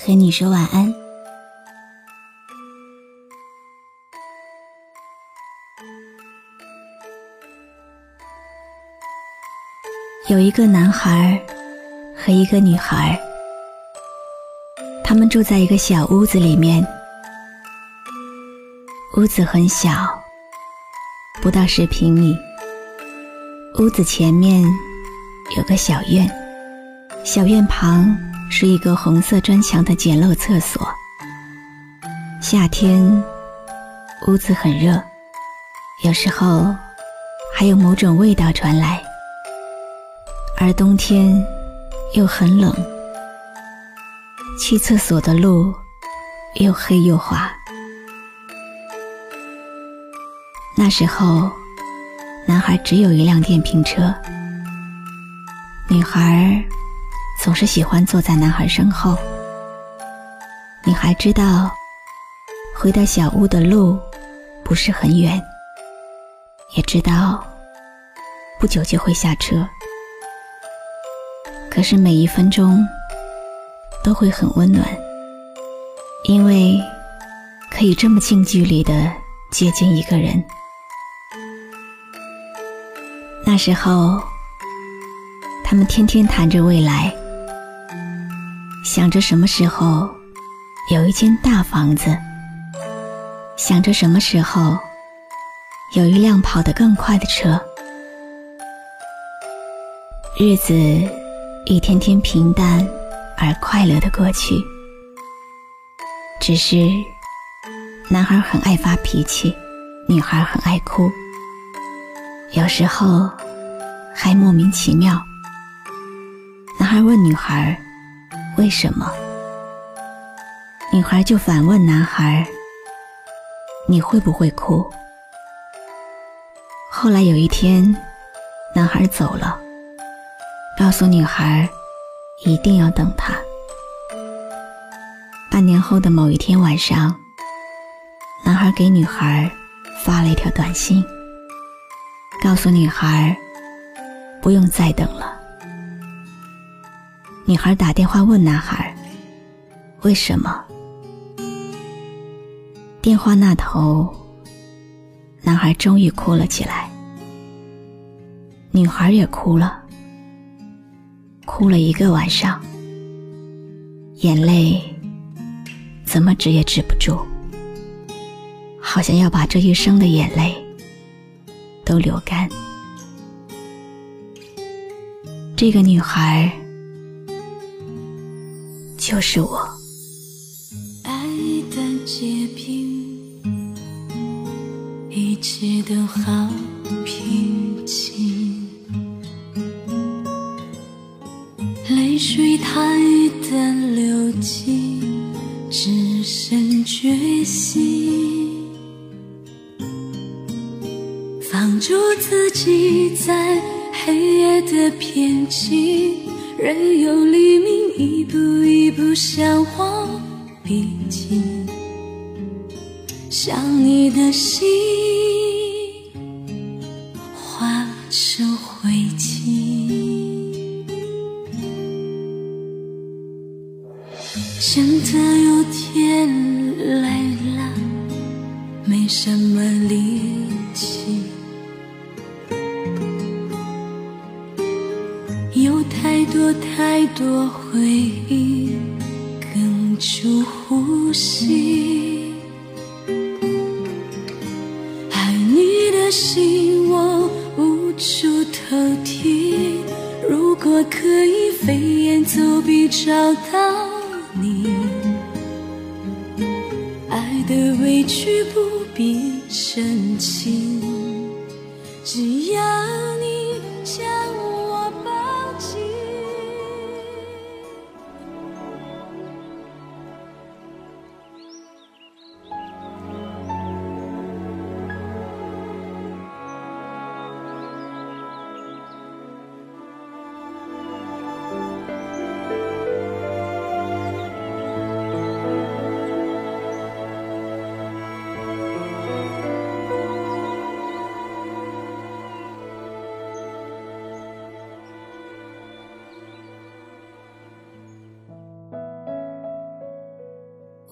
和你说晚安。有一个男孩和一个女孩，他们住在一个小屋子里面。屋子很小，不到十平米。屋子前面有个小院，小院旁。是一个红色砖墙的简陋厕所。夏天，屋子很热，有时候还有某种味道传来；而冬天又很冷，去厕所的路又黑又滑。那时候，男孩只有一辆电瓶车，女孩。总是喜欢坐在男孩身后。女孩知道，回到小屋的路不是很远，也知道不久就会下车。可是每一分钟都会很温暖，因为可以这么近距离的接近一个人。那时候，他们天天谈着未来。想着什么时候有一间大房子，想着什么时候有一辆跑得更快的车，日子一天天平淡而快乐的过去。只是男孩很爱发脾气，女孩很爱哭，有时候还莫名其妙。男孩问女孩。为什么？女孩就反问男孩：“你会不会哭？”后来有一天，男孩走了，告诉女孩一定要等他。半年后的某一天晚上，男孩给女孩发了一条短信，告诉女孩不用再等了。女孩打电话问男孩：“为什么？”电话那头，男孩终于哭了起来，女孩也哭了，哭了一个晚上，眼泪怎么止也止不住，好像要把这一生的眼泪都流干。这个女孩。就是我。爱的结冰，一切都好平静。泪水它一旦流尽，只剩决心。放逐自己在黑夜的边境。任由黎明一步一步向我逼近，想你的心。心。爱你的心，我无处投递。如果可以飞檐走壁找到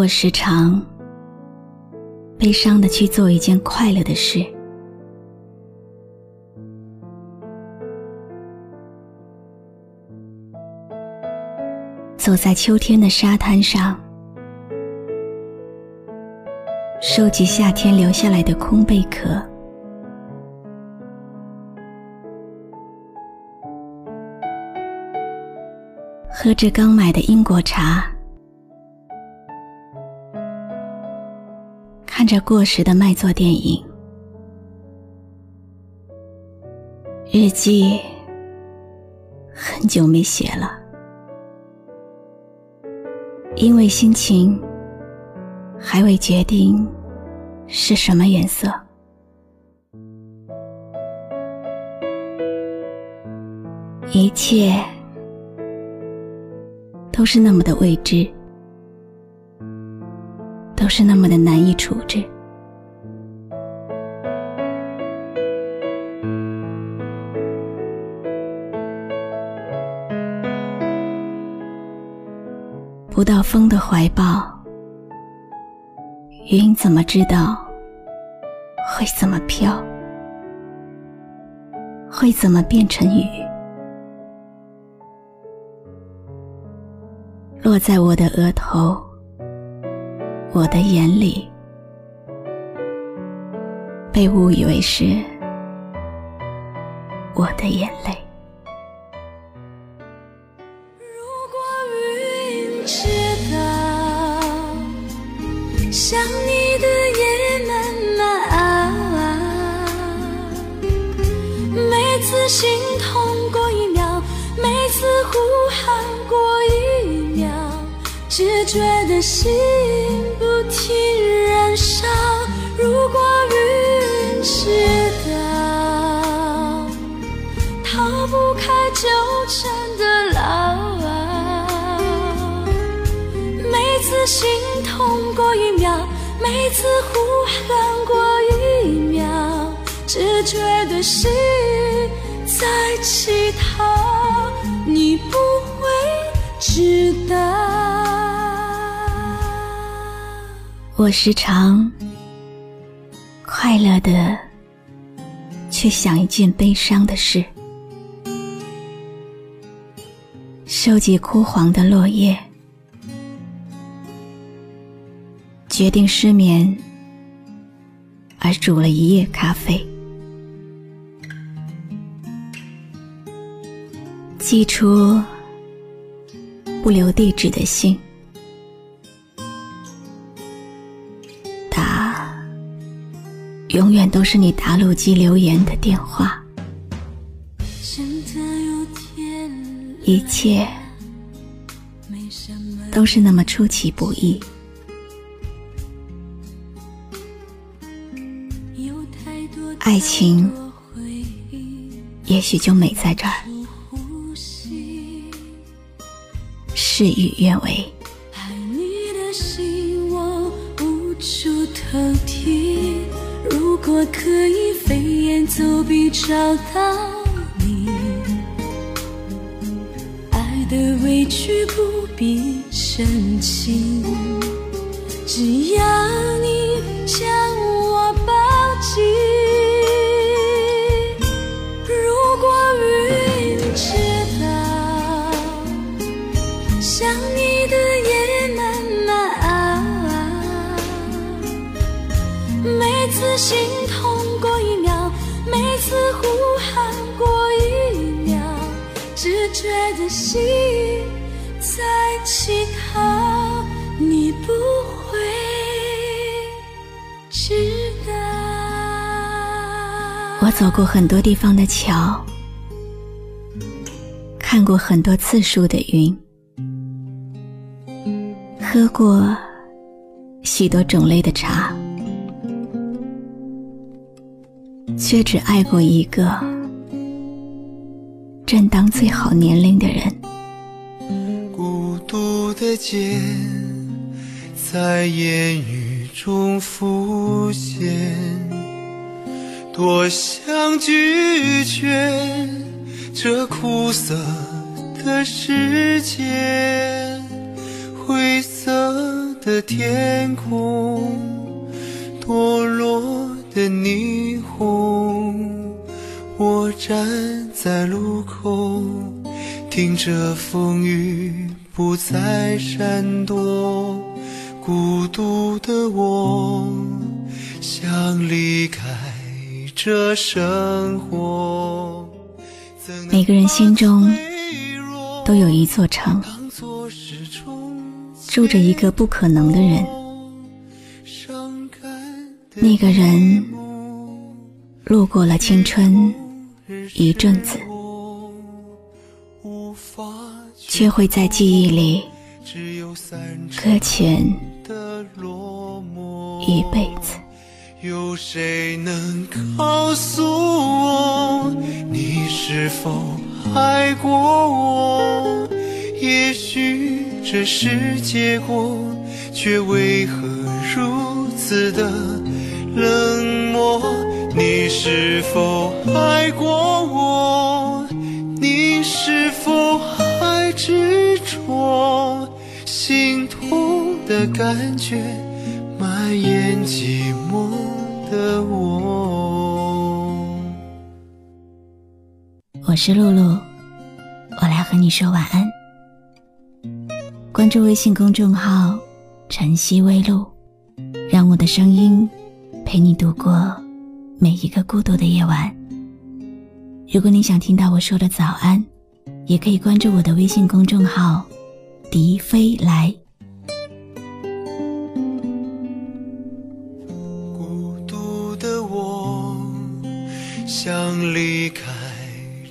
我时常悲伤的去做一件快乐的事。走在秋天的沙滩上，收集夏天留下来的空贝壳，喝着刚买的英国茶，看着过时的卖座电影，日记很久没写了。因为心情还未决定是什么颜色，一切都是那么的未知，是那么的难以处置。不到风的怀抱，云怎么知道会怎么飘？会怎么变成雨？落在我的额头，我的眼里，被误以为是我的眼泪。如果云知觉得心不停燃烧。如果云知道，逃不开纠缠的牢。每次心痛过一秒，每次呼喊过一秒，只觉得心在乞讨，你不会知道。我时常快乐的去想一件悲伤的事，收集枯黄的落叶。决定失眠，而煮了一夜咖啡，寄出不留地址的信，永远都是你打录机留言的电话，一切都是那么出其不意。爱情也许就美在这儿，事与愿违。爱你的心我无处投递，果可以飞檐走壁找到你，爱的委屈不必深情，只要你将我抱紧。如果云知道。想你的夜慢慢熬。每次心觉得心在乞讨，你不会知道。我走过很多地方的桥，看过很多次数的云，喝过许多种类的茶。却只爱过一个正当最好年龄的人。孤独的街在烟雨中浮现，多想拒绝这苦涩的世界，灰色的天空，堕落的霓虹。我站在路口，听着风雨不再闪躲，孤独的我想离开这生活。每个人心中都有一座城，住着一个不可能的人。那个人路过了青春一阵子，却会在记忆里搁浅一辈子。有谁能告诉我，你是否爱过我？也许这是结果，却为何如此的冷漠？你是否爱过我？你是否还执着？心痛的感觉蔓延寂寞。的我，我是露露，我来和你说晚安。关注微信公众号“晨曦微露”，让我的声音陪你度过每一个孤独的夜晚。如果你想听到我说的早安，也可以关注我的微信公众号“笛飞来”。孤独的我想离开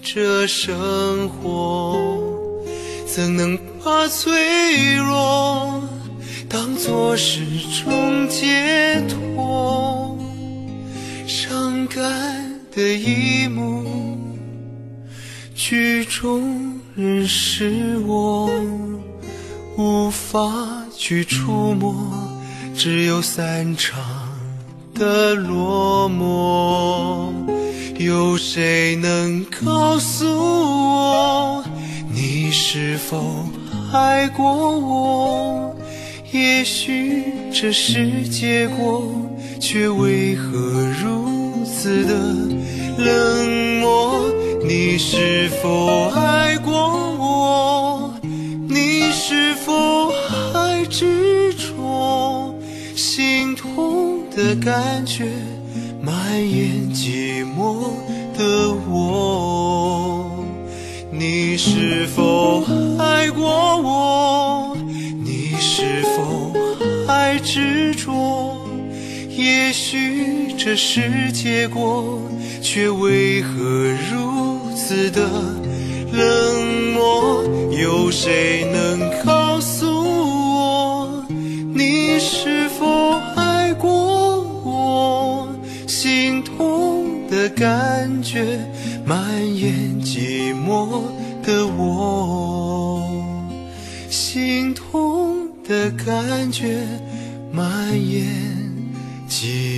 这生活，怎能把脆弱当作是种解脱？感的一幕，剧中人是我，无法去触摸，只有散场的落寞。有谁能告诉我，你是否爱过我？也许这是结果，却为何如此的冷漠？你是否爱过我？你是否还执着？心痛的感觉。蔓延寂寞的我，你是否爱过我？你是否还执着？也许这是结果，却为何如此的冷漠？有谁能告诉我，你是否爱过我？心痛的？感觉蔓延寂寞的我，心痛的感觉蔓延记忆